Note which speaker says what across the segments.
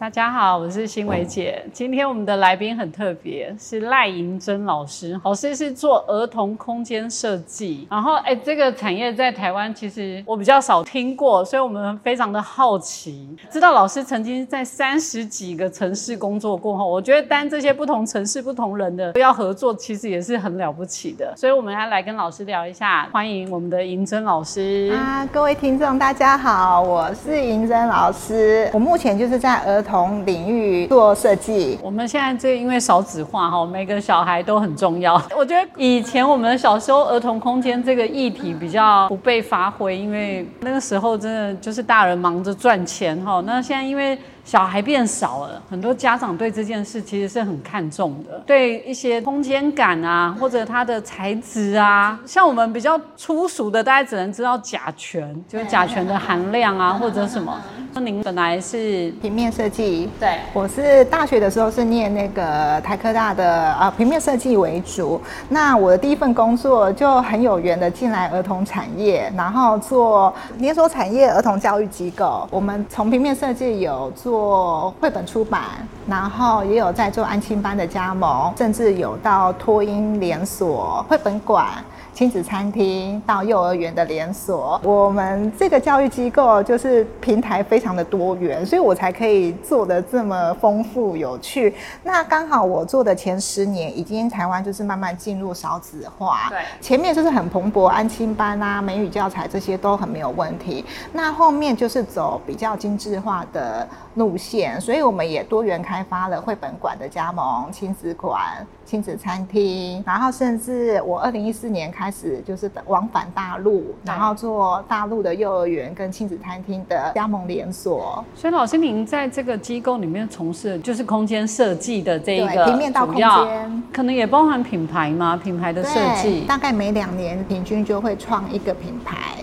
Speaker 1: 大家好，我是新伟姐。今天我们的来宾很特别，是赖银珍老师。老师是做儿童空间设计，然后哎，这个产业在台湾其实我比较少听过，所以我们非常的好奇。知道老师曾经在三十几个城市工作过后，我觉得单这些不同城市、不同人的都要合作，其实也是很了不起的。所以我们要来跟老师聊一下，欢迎我们的银珍老师
Speaker 2: 啊！各位听众大家好，我是银珍老师，我目前就是在儿童。同领域做设计，
Speaker 1: 我们现在这因为少子化哈，每个小孩都很重要。我觉得以前我们小时候儿童空间这个议题比较不被发挥，因为那个时候真的就是大人忙着赚钱哈。那现在因为小孩变少了，很多家长对这件事其实是很看重的，对一些空间感啊，或者它的材质啊，像我们比较粗俗的，大家只能知道甲醛，就是甲醛的含量啊，或者什么。那您本来是
Speaker 2: 平面设计，
Speaker 1: 对，
Speaker 2: 我是大学的时候是念那个台科大的啊，平面设计为主。那我的第一份工作就很有缘的进来儿童产业，然后做连锁产业儿童教育机构。我们从平面设计有做绘本出版，然后也有在做安亲班的加盟，甚至有到托婴连锁绘本馆。亲子餐厅到幼儿园的连锁，我们这个教育机构就是平台非常的多元，所以我才可以做的这么丰富有趣。那刚好我做的前十年，已经台湾就是慢慢进入少子化，
Speaker 1: 对，
Speaker 2: 前面就是很蓬勃，安亲班啊、美语教材这些都很没有问题。那后面就是走比较精致化的路线，所以我们也多元开发了绘本馆的加盟、亲子馆、亲子餐厅，然后甚至我二零一四年开。始就是往返大陆，然后做大陆的幼儿园跟亲子餐厅的加盟连锁。
Speaker 1: 所以老师，您在这个机构里面从事就是空间设计的这一个
Speaker 2: 平面到空间，
Speaker 1: 可能也包含品牌吗？品牌的设计，
Speaker 2: 大概每两年平均就会创一个品牌。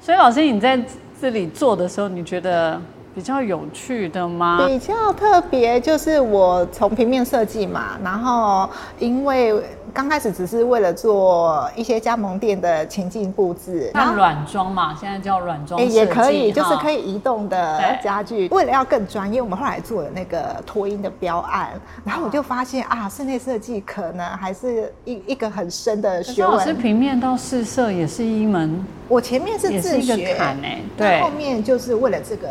Speaker 1: 所以老师，你在这里做的时候，你觉得比较有趣的吗？
Speaker 2: 比较特别就是我从平面设计嘛，然后因为。刚开始只是为了做一些加盟店的情境布置，
Speaker 1: 那软装嘛，现在叫软装
Speaker 2: 也可以，就是可以移动的家具。为了要更专业，我们后来做了那个脱音的标案，然后我就发现啊，室内设计可能还是一一个很深的学问。
Speaker 1: 是平面到试色也是一门，
Speaker 2: 我前面是自学，
Speaker 1: 对，
Speaker 2: 后面就是为了这个。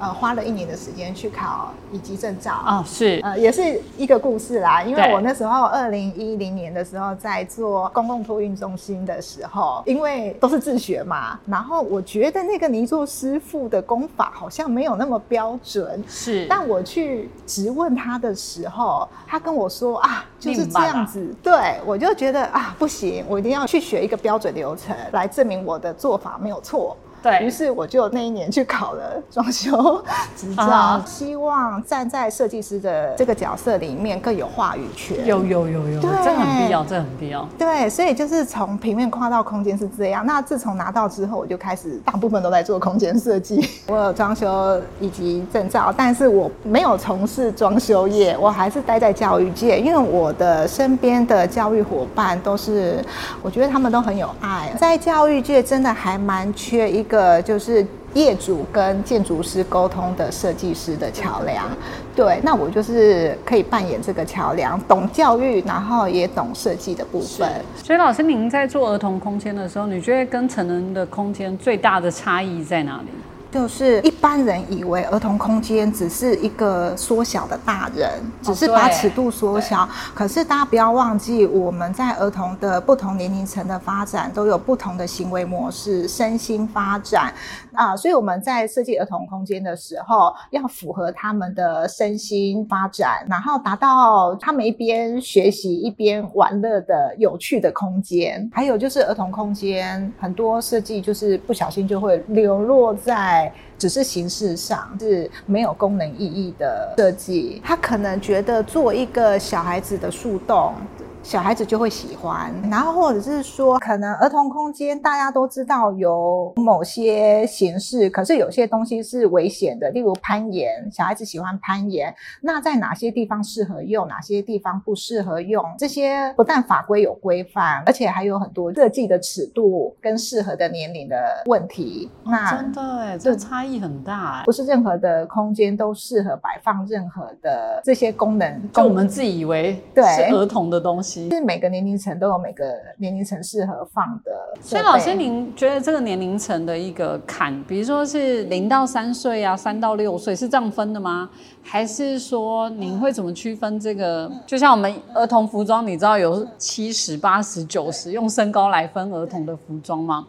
Speaker 2: 呃，花了一年的时间去考乙级证照
Speaker 1: 哦，是，
Speaker 2: 呃，也是一个故事啦。因为我那时候二零一零年的时候在做公共托运中心的时候，因为都是自学嘛，然后我觉得那个泥作师傅的功法好像没有那么标准，
Speaker 1: 是。
Speaker 2: 但我去质问他的时候，他跟我说啊，就是这样子，对我就觉得啊，不行，我一定要去学一个标准流程来证明我的做法没有错。
Speaker 1: 对
Speaker 2: 于是，我就那一年去考了装修 执照，希望站在设计师的这个角色里面更有话语权。
Speaker 1: 有有有有，这很必要，这很必要。
Speaker 2: 对，所以就是从平面跨到空间是这样。那自从拿到之后，我就开始大部分都在做空间设计。我有装修以及证照，但是我没有从事装修业，我还是待在教育界，因为我的身边的教育伙伴都是，我觉得他们都很有爱，在教育界真的还蛮缺一。个就是业主跟建筑师沟通的设计师的桥梁，对，那我就是可以扮演这个桥梁，懂教育，然后也懂设计的部分。
Speaker 1: 所以老师，您在做儿童空间的时候，你觉得跟成人的空间最大的差异在哪里？
Speaker 2: 就是一般人以为儿童空间只是一个缩小的大人，只是把尺度缩小。可是大家不要忘记，我们在儿童的不同年龄层的发展都有不同的行为模式、身心发展啊。所以我们在设计儿童空间的时候，要符合他们的身心发展，然后达到他们一边学习一边玩乐的有趣的空间。还有就是儿童空间很多设计就是不小心就会流落在。只是形式上是没有功能意义的设计，他可能觉得做一个小孩子的树洞。小孩子就会喜欢，然后或者是说，可能儿童空间大家都知道有某些形式，可是有些东西是危险的，例如攀岩，小孩子喜欢攀岩，那在哪些地方适合用，哪些地方不适合用？这些不但法规有规范，而且还有很多设计的尺度跟适合的年龄的问题。
Speaker 1: 那真的哎，这差异很大，
Speaker 2: 不是任何的空间都适合摆放任何的这些功能，
Speaker 1: 就我们自己以为对是儿童的东西。
Speaker 2: 是每个年龄层都有每个年龄层适合放的。
Speaker 1: 所以老师，您觉得这个年龄层的一个坎，比如说是零到三岁啊，三到六岁是这样分的吗？还是说您会怎么区分这个？就像我们儿童服装，你知道有七十、八十、九十，用身高来分儿童的服装吗？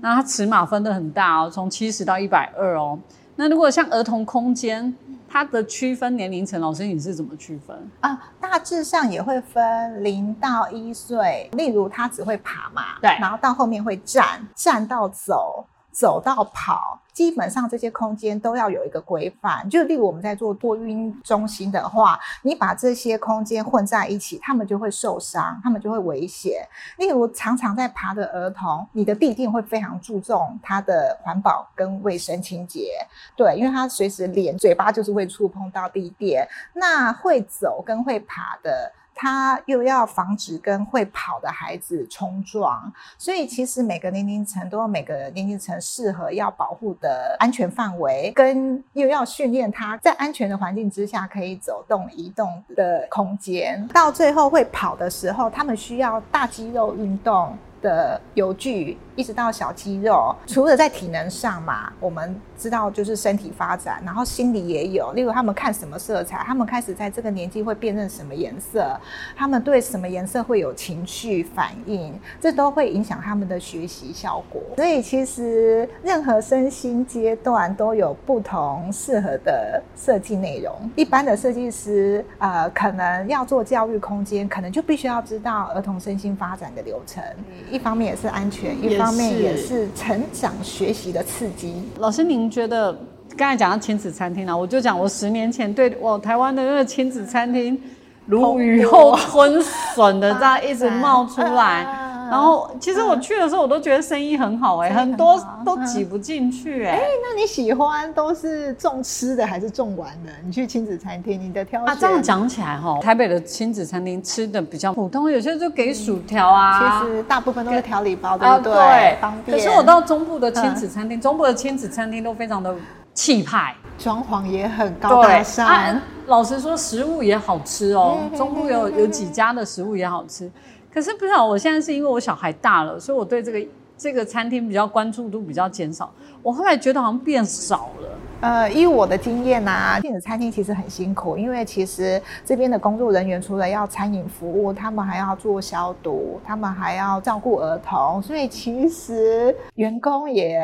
Speaker 1: 那它尺码分的很大哦，从七十到一百二哦。那如果像儿童空间？它的区分年龄层，老师你是怎么区分
Speaker 2: 啊？大致上也会分零到一岁，例如他只会爬嘛，
Speaker 1: 对，
Speaker 2: 然后到后面会站，站到走。走到跑，基本上这些空间都要有一个规范。就例如我们在做托运中心的话，你把这些空间混在一起，他们就会受伤，他们就会危险。例如常常在爬的儿童，你的地垫会非常注重它的环保跟卫生清洁，对，因为他随时脸、嘴巴就是会触碰到地垫。那会走跟会爬的。他又要防止跟会跑的孩子冲撞，所以其实每个年龄层都有每个年龄层适合要保护的安全范围，跟又要训练他在安全的环境之下可以走动移动的空间。到最后会跑的时候，他们需要大肌肉运动的游具。一直到小肌肉，除了在体能上嘛，我们知道就是身体发展，然后心理也有。例如他们看什么色彩，他们开始在这个年纪会辨认什么颜色，他们对什么颜色会有情绪反应，这都会影响他们的学习效果。所以其实任何身心阶段都有不同适合的设计内容。一般的设计师呃，可能要做教育空间，可能就必须要知道儿童身心发展的流程。一方面也是安全，一方。方面也是成长学习的刺激。
Speaker 1: 老师，您觉得刚才讲到亲子餐厅呢？我就讲我十年前对我台湾的那个亲子餐厅如雨后春笋的这样一直冒出来。然后，其实我去的时候，我都觉得生意很好哎，很多都挤不进去哎。
Speaker 2: 哎，那你喜欢都是重吃的还是重玩的？你去亲子餐厅，你的挑选？啊，
Speaker 1: 这样讲起来哈，台北的亲子餐厅吃的比较普通，有些就给薯条啊。
Speaker 2: 其实大部分都是调理包，对不对？方便。
Speaker 1: 可是我到中部的亲子餐厅，中部的亲子餐厅都非常的气派，
Speaker 2: 装潢也很高大上。
Speaker 1: 老实说，食物也好吃哦。中部有有几家的食物也好吃。可是不知道，我现在是因为我小孩大了，所以我对这个这个餐厅比较关注度比较减少。我后来觉得好像变少了。
Speaker 2: 呃，以我的经验呐，电子餐厅其实很辛苦，因为其实这边的工作人员除了要餐饮服务，他们还要做消毒，他们还要照顾儿童，所以其实员工也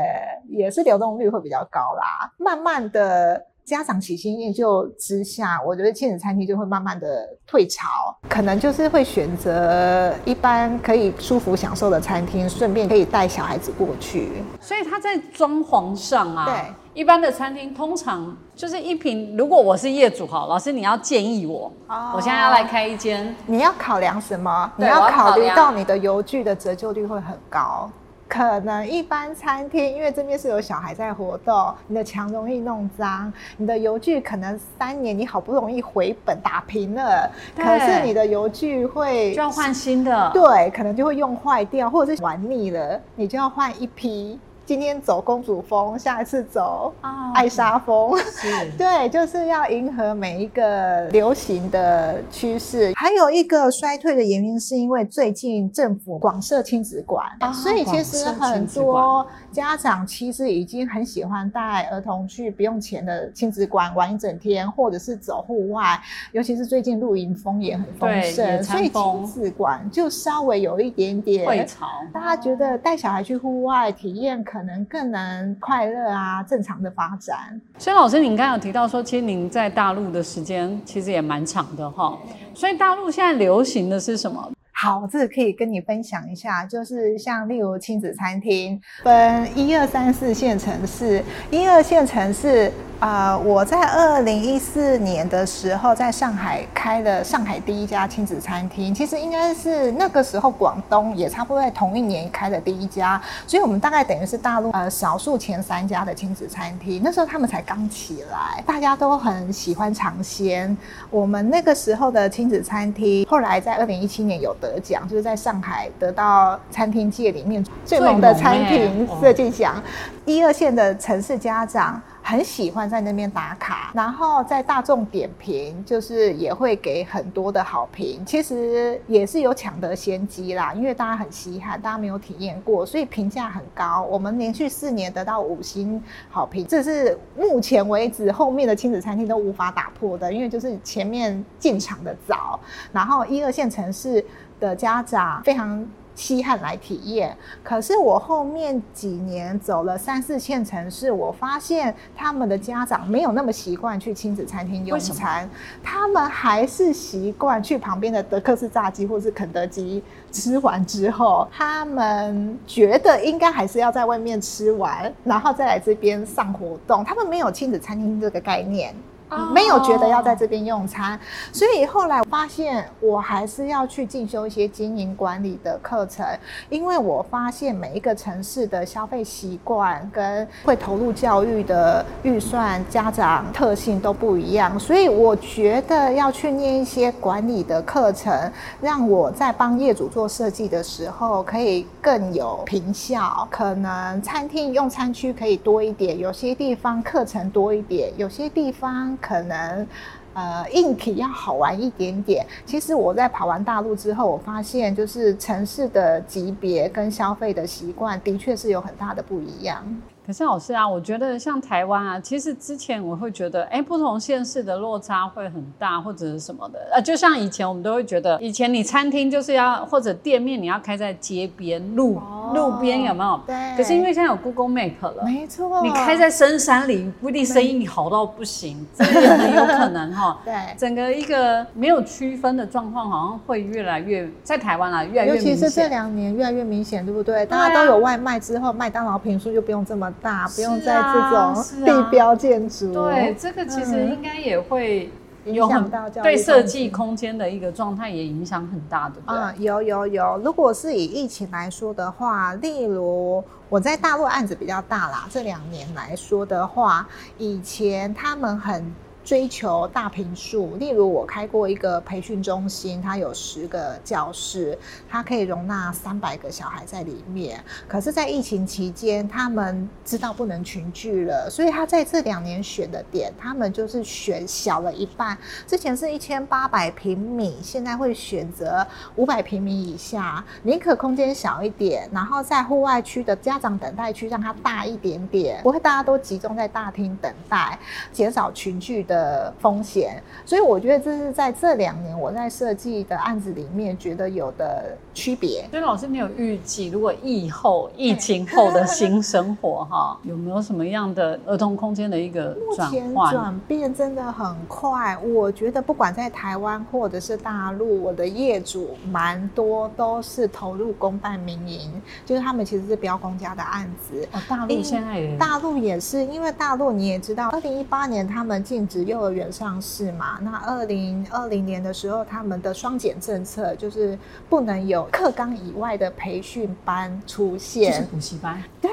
Speaker 2: 也是流动率会比较高啦。慢慢的。家长起心念就之下，我觉得亲子餐厅就会慢慢的退潮，可能就是会选择一般可以舒服享受的餐厅，顺便可以带小孩子过去。
Speaker 1: 所以他在装潢上啊，
Speaker 2: 对，
Speaker 1: 一般的餐厅通常就是一瓶。如果我是业主哈，老师你要建议我，我现在要来开一间，
Speaker 2: 你要考量什么？你要考虑到你的油具的折旧率会很高。可能一般餐厅，因为这边是有小孩在活动，你的墙容易弄脏，你的油具可能三年你好不容易回本打平了，可是你的油具会
Speaker 1: 就要换新的，
Speaker 2: 对，可能就会用坏掉，或者是玩腻了，你就要换一批。今天走公主风，下一次走艾莎风，对，就是要迎合每一个流行的趋势。还有一个衰退的原因，是因为最近政府广设亲子馆，所以其实很多家长其实已经很喜欢带儿童去不用钱的亲子馆玩一整天，或者是走户外。尤其是最近露营风也很丰盛，所以亲子馆就稍微有一点点
Speaker 1: 退潮。
Speaker 2: 大家觉得带小孩去户外体验可。可能更能快乐啊，正常的发展。
Speaker 1: 所以老师，您刚刚有提到说，其实您在大陆的时间其实也蛮长的哈。所以大陆现在流行的是什么？
Speaker 2: 好，这个可以跟你分享一下，就是像例如亲子餐厅，分一二三四线城市，一二线城市呃，我在二零一四年的时候在上海开了上海第一家亲子餐厅，其实应该是那个时候广东也差不多在同一年开的第一家，所以我们大概等于是大陆呃少数前三家的亲子餐厅。那时候他们才刚起来，大家都很喜欢尝鲜。我们那个时候的亲子餐厅，后来在二零一七年有得奖，就是在上海得到餐厅界里面最猛的餐厅设计奖。一二线的城市家长很喜欢在那边打卡，然后在大众点评就是也会给很多的好评。其实也是有抢得先机啦，因为大家很稀罕，大家没有体验过，所以评价很高。我们连续四年得到五星好评，这是目前为止后面的亲子餐厅都无法打破的，因为就是前面进场的早，然后一二线城市的家长非常。稀罕来体验，可是我后面几年走了三四线城市，我发现他们的家长没有那么习惯去亲子餐厅用餐，他们还是习惯去旁边的德克士炸鸡或是肯德基吃完之后，他们觉得应该还是要在外面吃完，然后再来这边上活动，他们没有亲子餐厅这个概念。没有觉得要在这边用餐，所以后来发现我还是要去进修一些经营管理的课程，因为我发现每一个城市的消费习惯跟会投入教育的预算、家长特性都不一样，所以我觉得要去念一些管理的课程，让我在帮业主做设计的时候可以更有平效。可能餐厅用餐区可以多一点，有些地方课程多一点，有些地方。可能，呃，硬体要好玩一点点。其实我在跑完大陆之后，我发现就是城市的级别跟消费的习惯，的确是有很大的不一样。
Speaker 1: 可是老师啊，我觉得像台湾啊，其实之前我会觉得，哎，不同县市的落差会很大，或者是什么的。呃，就像以前我们都会觉得，以前你餐厅就是要或者店面你要开在街边路路边，有没有？
Speaker 2: 对。
Speaker 1: 可是因为现在有 Google Map 了，
Speaker 2: 没错。
Speaker 1: 你开在深山里，不一定生意好到不行，这也很有可能哈。
Speaker 2: 对。
Speaker 1: 整个一个没有区分的状况，好像会越来越在台湾啊，越来越明
Speaker 2: 显。尤其是这两年越来越明显，对不对？大家都有外卖之后，麦当劳平数就不用这么。大不用在这种地标建筑，
Speaker 1: 对这个其实应该也会影响到对设计空间的一个状态也影响很大的。嗯，
Speaker 2: 有有有。如果是以疫情来说的话，例如我在大陆案子比较大啦，这两年来说的话，以前他们很。追求大平数，例如我开过一个培训中心，它有十个教室，它可以容纳三百个小孩在里面。可是，在疫情期间，他们知道不能群聚了，所以他在这两年选的点，他们就是选小了一半。之前是一千八百平米，现在会选择五百平米以下，宁可空间小一点，然后在户外区的家长等待区让它大一点点，不会大家都集中在大厅等待，减少群聚。的风险，所以我觉得这是在这两年我在设计的案子里面觉得有的区别。
Speaker 1: 所以老师，你有预计如果疫后、疫情后的新生活哈，有没有什么样的儿童空间的一个转换？
Speaker 2: 转变真的很快。我觉得不管在台湾或者是大陆，我的业主蛮多都是投入公办民营，就是他们其实是标公家的案子。
Speaker 1: 哦，大陆现在也
Speaker 2: 大陆也是，因为大陆你也知道，二零一八年他们禁止。幼儿园上市嘛？那二零二零年的时候，他们的双减政策就是不能有课纲以外的培训班出现，
Speaker 1: 就是补习班。
Speaker 2: 对，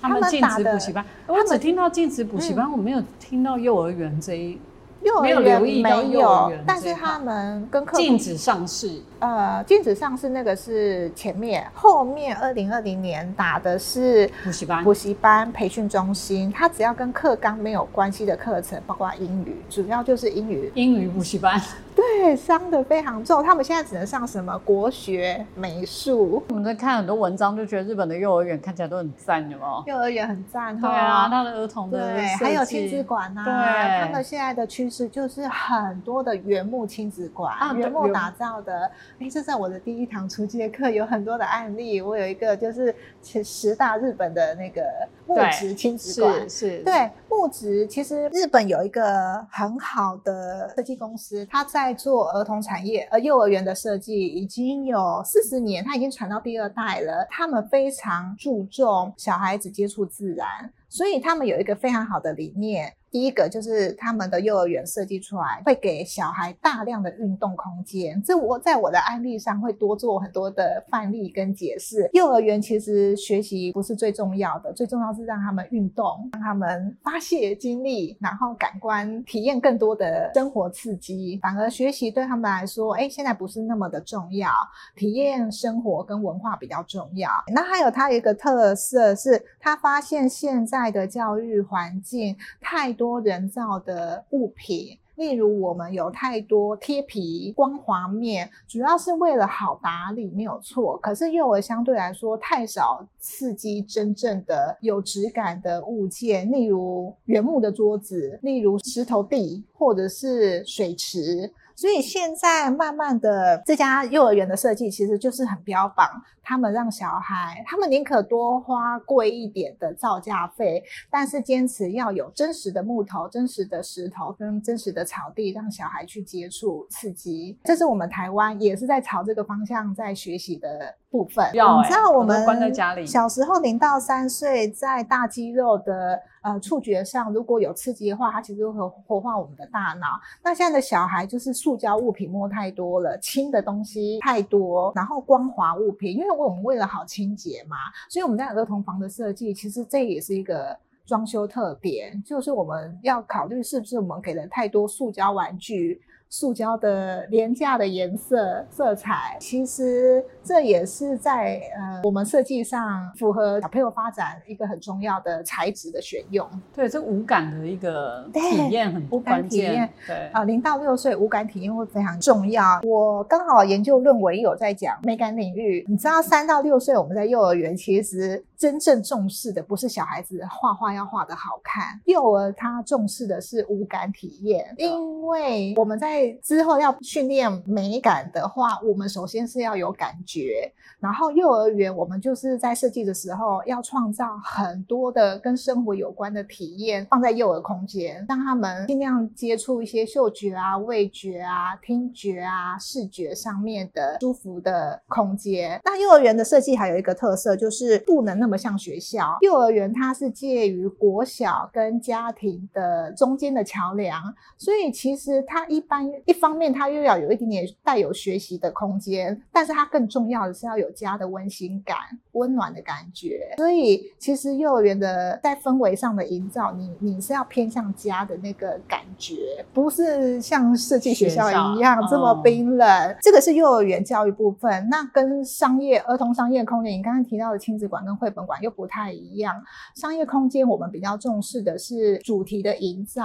Speaker 1: 他们禁止补习班。我只听到禁止补习班，我没有听到幼儿园这一。
Speaker 2: 幼儿园没有，但是他们跟客
Speaker 1: 禁止上市。
Speaker 2: 呃，禁止上市那个是前面，后面二零二零年打的是
Speaker 1: 补习班、
Speaker 2: 补习班培训中心。他只要跟课纲没有关系的课程，包括英语，主要就是英语。
Speaker 1: 英语补习班。
Speaker 2: 对，伤的非常重。他们现在只能上什么国学、美术。
Speaker 1: 我们在看很多文章，就觉得日本的幼儿园看起来都很赞，有吗？
Speaker 2: 幼儿园很赞，
Speaker 1: 对啊，他的儿童的
Speaker 2: 对，还有亲子馆呐。对，他们现在的趋势就是很多的原木亲子馆，原木打造的。哎，这在我的第一堂初阶课有很多的案例。我有一个就是前十大日本的那个木质亲子馆，
Speaker 1: 是，
Speaker 2: 对木质。其实日本有一个很好的设计公司，他在。做儿童产业，呃，幼儿园的设计已经有四十年，他已经传到第二代了。他们非常注重小孩子接触自然，所以他们有一个非常好的理念。第一个就是他们的幼儿园设计出来会给小孩大量的运动空间，这我在我的案例上会多做很多的范例跟解释。幼儿园其实学习不是最重要的，最重要是让他们运动，让他们发泄精力，然后感官体验更多的生活刺激。反而学习对他们来说，哎，现在不是那么的重要，体验生活跟文化比较重要。那还有它一个特色是，他发现现在的教育环境太。多人造的物品，例如我们有太多贴皮、光滑面，主要是为了好打理，没有错。可是幼儿相对来说太少刺激真正的有质感的物件，例如原木的桌子，例如石头地，或者是水池。所以现在慢慢的，这家幼儿园的设计其实就是很标榜，他们让小孩，他们宁可多花贵一点的造价费，但是坚持要有真实的木头、真实的石头跟真实的草地，让小孩去接触刺激。这是我们台湾也是在朝这个方向在学习的部分。
Speaker 1: 你知道我们关在家里，
Speaker 2: 小时候零到三岁在大肌肉的。呃，触觉上如果有刺激的话，它其实会活化我们的大脑。那现在的小孩就是塑胶物品摸太多了，轻的东西太多，然后光滑物品，因为我们为了好清洁嘛，所以我们在儿童房的设计，其实这也是一个装修特点，就是我们要考虑是不是我们给了太多塑胶玩具。塑胶的廉价的颜色色彩，其实这也是在呃我们设计上符合小朋友发展一个很重要的材质的选用。
Speaker 1: 对，这无感的一个体验很
Speaker 2: 无感体验。
Speaker 1: 对
Speaker 2: 啊，零到六岁无感体验会非常重要。我刚好研究论文有在讲美感领域。你知道，三到六岁我们在幼儿园其实真正重视的不是小孩子画画要画的好看，幼儿他重视的是无感体验，因为我们在之后要训练美感的话，我们首先是要有感觉。然后幼儿园我们就是在设计的时候要创造很多的跟生活有关的体验，放在幼儿空间，让他们尽量接触一些嗅觉啊、味觉啊、听觉啊、视觉上面的舒服的空间。那幼儿园的设计还有一个特色，就是不能那么像学校。幼儿园它是介于国小跟家庭的中间的桥梁，所以其实它一般。一方面，它又要有一点点带有学习的空间，但是它更重要的是要有家的温馨感、温暖的感觉。所以，其实幼儿园的在氛围上的营造，你你是要偏向家的那个感觉，不是像设计学校一样这么冰冷。这个是幼儿园教育部分，那跟商业儿童商业空间，你刚刚提到的亲子馆跟绘本馆又不太一样。商业空间我们比较重视的是主题的营造。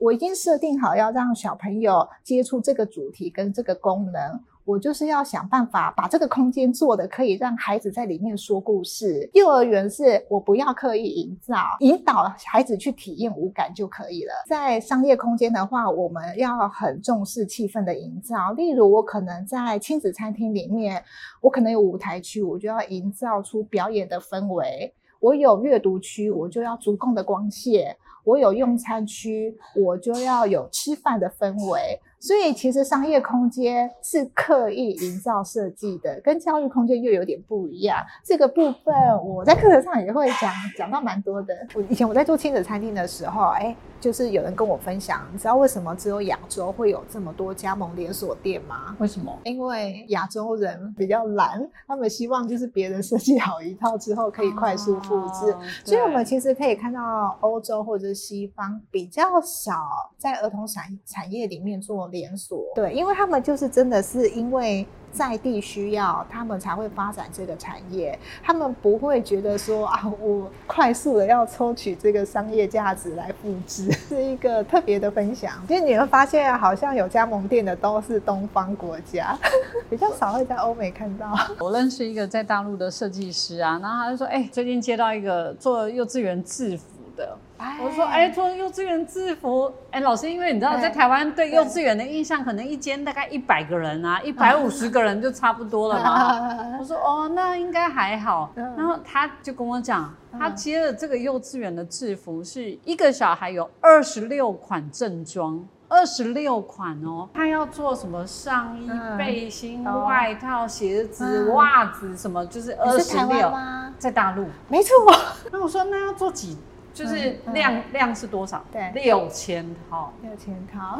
Speaker 2: 我已经设定好要让小朋友接触这个主题跟这个功能，我就是要想办法把这个空间做的可以让孩子在里面说故事。幼儿园是我不要刻意营造，引导孩子去体验无感就可以了。在商业空间的话，我们要很重视气氛的营造。例如，我可能在亲子餐厅里面，我可能有舞台区，我就要营造出表演的氛围；我有阅读区，我就要足够的光线。我有用餐区，我就要有吃饭的氛围。所以其实商业空间是刻意营造设计的，跟教育空间又有点不一样。这个部分我在课程上也会讲讲到蛮多的。我以前我在做亲子餐厅的时候，哎，就是有人跟我分享，你知道为什么只有亚洲会有这么多加盟连锁店吗？
Speaker 1: 为什么？
Speaker 2: 因为亚洲人比较懒，他们希望就是别人设计好一套之后可以快速复制。所以我们其实可以看到欧洲或者西方比较少在儿童产产业里面做。连锁对，因为他们就是真的是因为在地需要，他们才会发展这个产业。他们不会觉得说啊，我快速的要抽取这个商业价值来复制，是一个特别的分享。其实你会发现，好像有加盟店的都是东方国家，比较少会在欧美看到。
Speaker 1: 我认识一个在大陆的设计师啊，然后他就说，哎，最近接到一个做幼稚园制服的。我说，哎，做幼稚园制服，哎，老师，因为你知道，在台湾对幼稚园的印象，可能一间大概一百个人啊，一百五十个人就差不多了嘛。我说，哦，那应该还好。然后他就跟我讲，他接了这个幼稚园的制服，是一个小孩有二十六款正装，二十六款哦。他要做什么上衣、背心、外套、鞋子、袜子什么，就是二十六。
Speaker 2: 吗？
Speaker 1: 在大陆，
Speaker 2: 没错。
Speaker 1: 那我说，那要做几？就是量量是多少？
Speaker 2: 对
Speaker 1: 六千套。
Speaker 2: 六千套，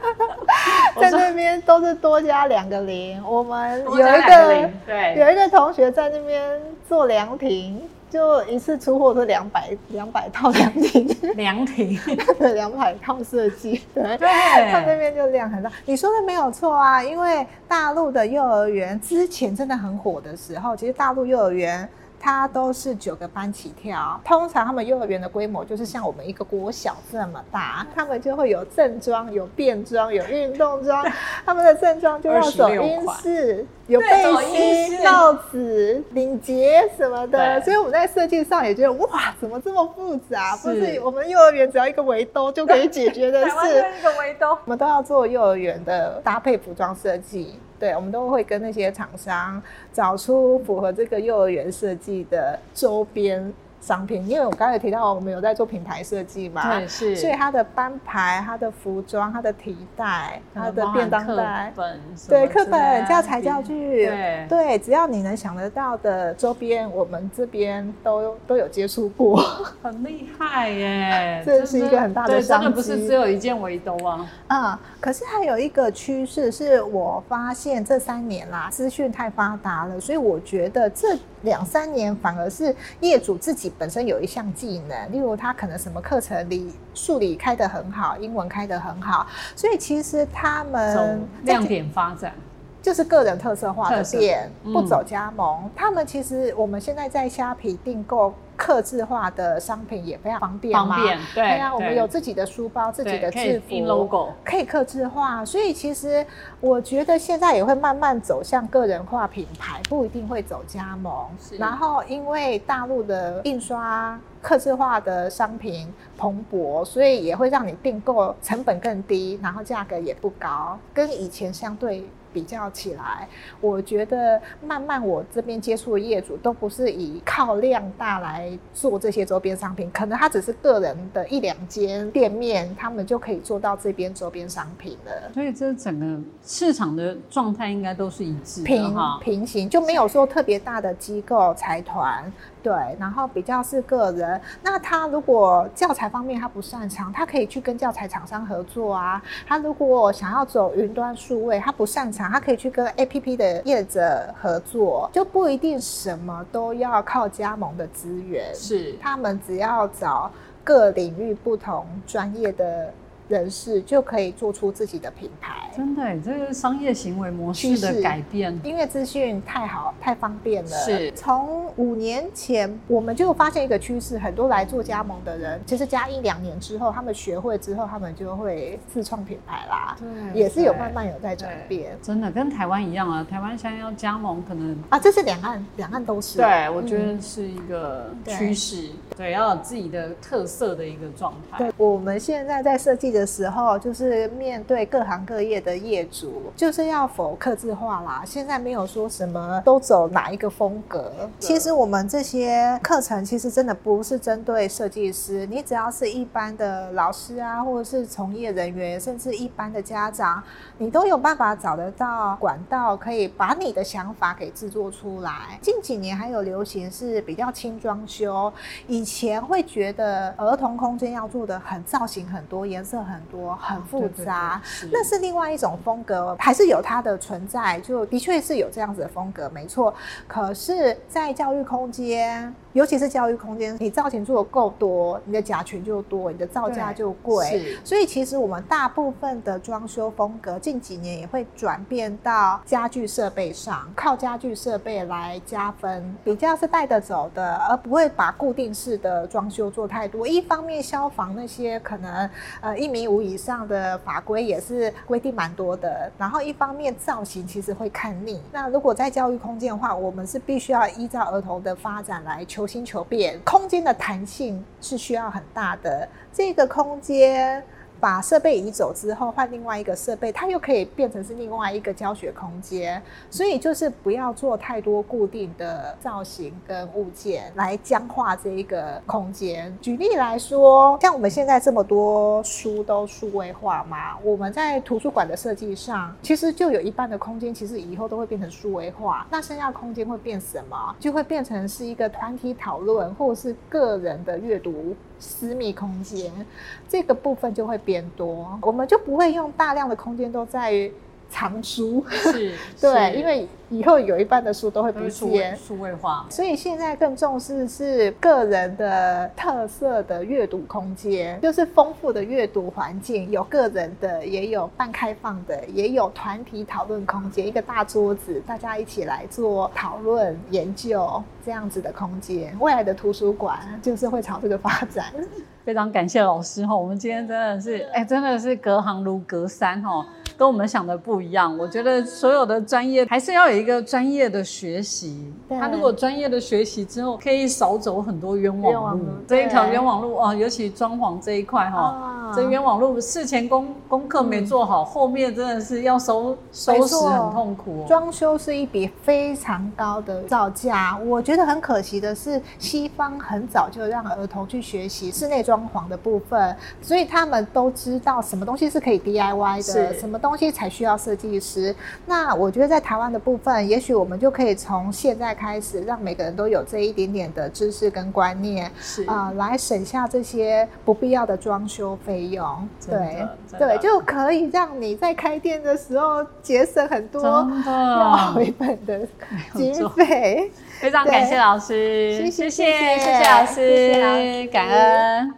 Speaker 2: 在那边都是多加两个零。我们有一个
Speaker 1: 对
Speaker 2: 有一个同学在那边做凉亭，就一次出货是两百两百套凉亭，
Speaker 1: 凉亭，
Speaker 2: 对，两百套设计，对。
Speaker 1: 对，
Speaker 2: 他那边就量很大，你说的没有错啊，因为大陆的幼儿园之前真的很火的时候，其实大陆幼儿园。它都是九个班起跳，通常他们幼儿园的规模就是像我们一个国小这么大，他们就会有正装、有便装、有运动装，他们的正装就要走
Speaker 1: 26
Speaker 2: 英式，有背
Speaker 1: 英
Speaker 2: 心、帽子、领结什么的，所以我们在设计上也觉得哇，怎么这么复杂？不
Speaker 1: 是
Speaker 2: 是我们幼儿园只要一个围兜就可以解决的
Speaker 1: 台湾
Speaker 2: 事。
Speaker 1: 就是一个围兜。
Speaker 2: 我们都要做幼儿园的搭配服装设计，对，我们都会跟那些厂商找出符合这个幼儿园设计的周边商品。因为我刚才提到，我们有在做品牌设计嘛，
Speaker 1: 对是
Speaker 2: 所以它的班牌、它的服装、它的提袋、它的便当袋。
Speaker 1: 本，
Speaker 2: 对课本、教材、教具，
Speaker 1: 对
Speaker 2: 对，只要你能想得到的周边，我们这边都都有接触过。
Speaker 1: 很厉害耶！
Speaker 2: 这是一个很大的
Speaker 1: 对，真的
Speaker 2: 商
Speaker 1: 不是只有一件围兜啊。
Speaker 2: 嗯，可是还有一个趋势是我发现这三年啦，资讯太发达了，所以我觉得这两三年反而是业主自己本身有一项技能，例如他可能什么课程里数理开得很好，英文开得很好，所以其实他
Speaker 1: 走
Speaker 2: 们
Speaker 1: 亮点发展，
Speaker 2: 就是个人特色化的店，
Speaker 1: 嗯
Speaker 2: 不走加盟。他们其实我们现在在虾皮订购客制化的商品也非常方便嘛，
Speaker 1: 方便对
Speaker 2: 啊，我们有自己的书包、自己的制服、
Speaker 1: logo
Speaker 2: 可以客制化，所以其实我觉得现在也会慢慢走向个人化品牌，不一定会走加盟。然后因为大陆的印刷。客制化的商品蓬勃，所以也会让你订购成本更低，然后价格也不高，跟以前相对比较起来，我觉得慢慢我这边接触的业主都不是以靠量大来做这些周边商品，可能他只是个人的一两间店面，他们就可以做到这边周边商品了。
Speaker 1: 所以这整个市场的状态应该都是一致的
Speaker 2: 平
Speaker 1: 哈。
Speaker 2: 平行就没有说特别大的机构财团，对，然后比较是个人。那他如果教材方面他不擅长，他可以去跟教材厂商合作啊。他如果想要走云端数位，他不擅长，他可以去跟 APP 的业者合作，就不一定什么都要靠加盟的资源。
Speaker 1: 是
Speaker 2: 他们只要找各领域不同专业的人士，就可以做出自己的品牌。
Speaker 1: 真的，这个商业行为模式的改变，
Speaker 2: 因为资讯太好、太方便了。
Speaker 1: 是
Speaker 2: 从五年前我们就发现一个趋势，很多来做加盟的人，其实加一两年之后，他们学会之后，他们就会自创品牌啦。
Speaker 1: 对
Speaker 2: 也是有慢慢有在转变
Speaker 1: 真的跟台湾一样啊。台湾现在要加盟，可能
Speaker 2: 啊。这是两岸，两岸都是。
Speaker 1: 对我觉
Speaker 2: 嗯
Speaker 1: 得是一个趋势，对，要有自己的特色的一个状态。
Speaker 2: 对，我们现在在设计的时候，就是面对各行各业的业主，就是要否克制化啦。现在没有说什么都走哪一个风格。其实我们这些课程其实真的不是针对设计师，你只要是一般的老师啊，或者是从业人员，甚至一般的家长，你都有办法找得到管道，可以把你的想法给制作出来。近几年还有流行是比较轻装修，以前会觉得儿童空间要做的很造型很多，颜色很多，很复
Speaker 1: 对对对
Speaker 2: 杂。
Speaker 1: 是
Speaker 2: 那是另外一种风格，还是有它的存在，就的确是有这样子的风格，没错。可是，在教育空间，尤其是教育空间，你造型做的够多，你的甲醛就多，你的造价就贵。所以，其实我们大部分的装修风格，近几年也会转变到家具设备上，靠家具设备来加分，比较是带得走的，而不会把固定式的装修做太多。一方面，消防那些可能呃一米五以上的法规也是规定蛮多的，然后一方面造型其实会看腻。那如果在教育空间的话，我们是必须要依照儿童的发展来求求新求变，空间的弹性是需要很大的。这个空间把设备移走之后换另外一个设备，它又可以变成是另外一个教学空间。所以就是不要做太多固定的造型跟物件来僵化这一个空间。举例来说，像我们现在这么多书都数位化嘛，我们在图书馆的设计上，其实就有一半的空间其实以后都会变成数位化。那剩下空间会变什么？就会变成是一个团体讨论或者是个人的阅读。私密空间这个部分就会变多，我们就不会用大量的空间都在藏书，
Speaker 1: 是，
Speaker 2: 对，因为以后有一半的书都会不
Speaker 1: 见，数位化，
Speaker 2: 所以现在更重视是个人的特色的阅读空间，就是丰富的阅读环境，有个人的，也有半开放的，也有团体讨论空间，一个大桌子，大家一起来做讨论研究这样子的空间。未来的图书馆就是会朝这个发展。
Speaker 1: 非常感谢老师哈，我们今天真的是，哎，真的是隔行如隔山哈。跟我们想的不一样，我觉得所有的专业还是要有一个专业的学习。他如果专业的学习之后，可以少走很多冤枉路。这一条冤枉路啊，尤其装潢这一块哈，这冤枉路事前功功课没做好，后面真的是要收收拾很痛苦。
Speaker 2: 装修是一笔非常高的造价，我觉得很可惜的是，西方很早就让儿童去学习室内装潢的部分，所以他们都知道什么东西是可以 DIY 的，什么东。东西才需要设计师。那我觉得在台湾的部分，也许我们就可以从现在开始，让每个人都有这一点点的知识跟观念，
Speaker 1: 是
Speaker 2: 啊，来省下这些不必要的装修费用。对对，就可以让你在开店的时候节省很多要回本的经费。
Speaker 1: 非常感谢老师，谢谢谢谢老师，感恩。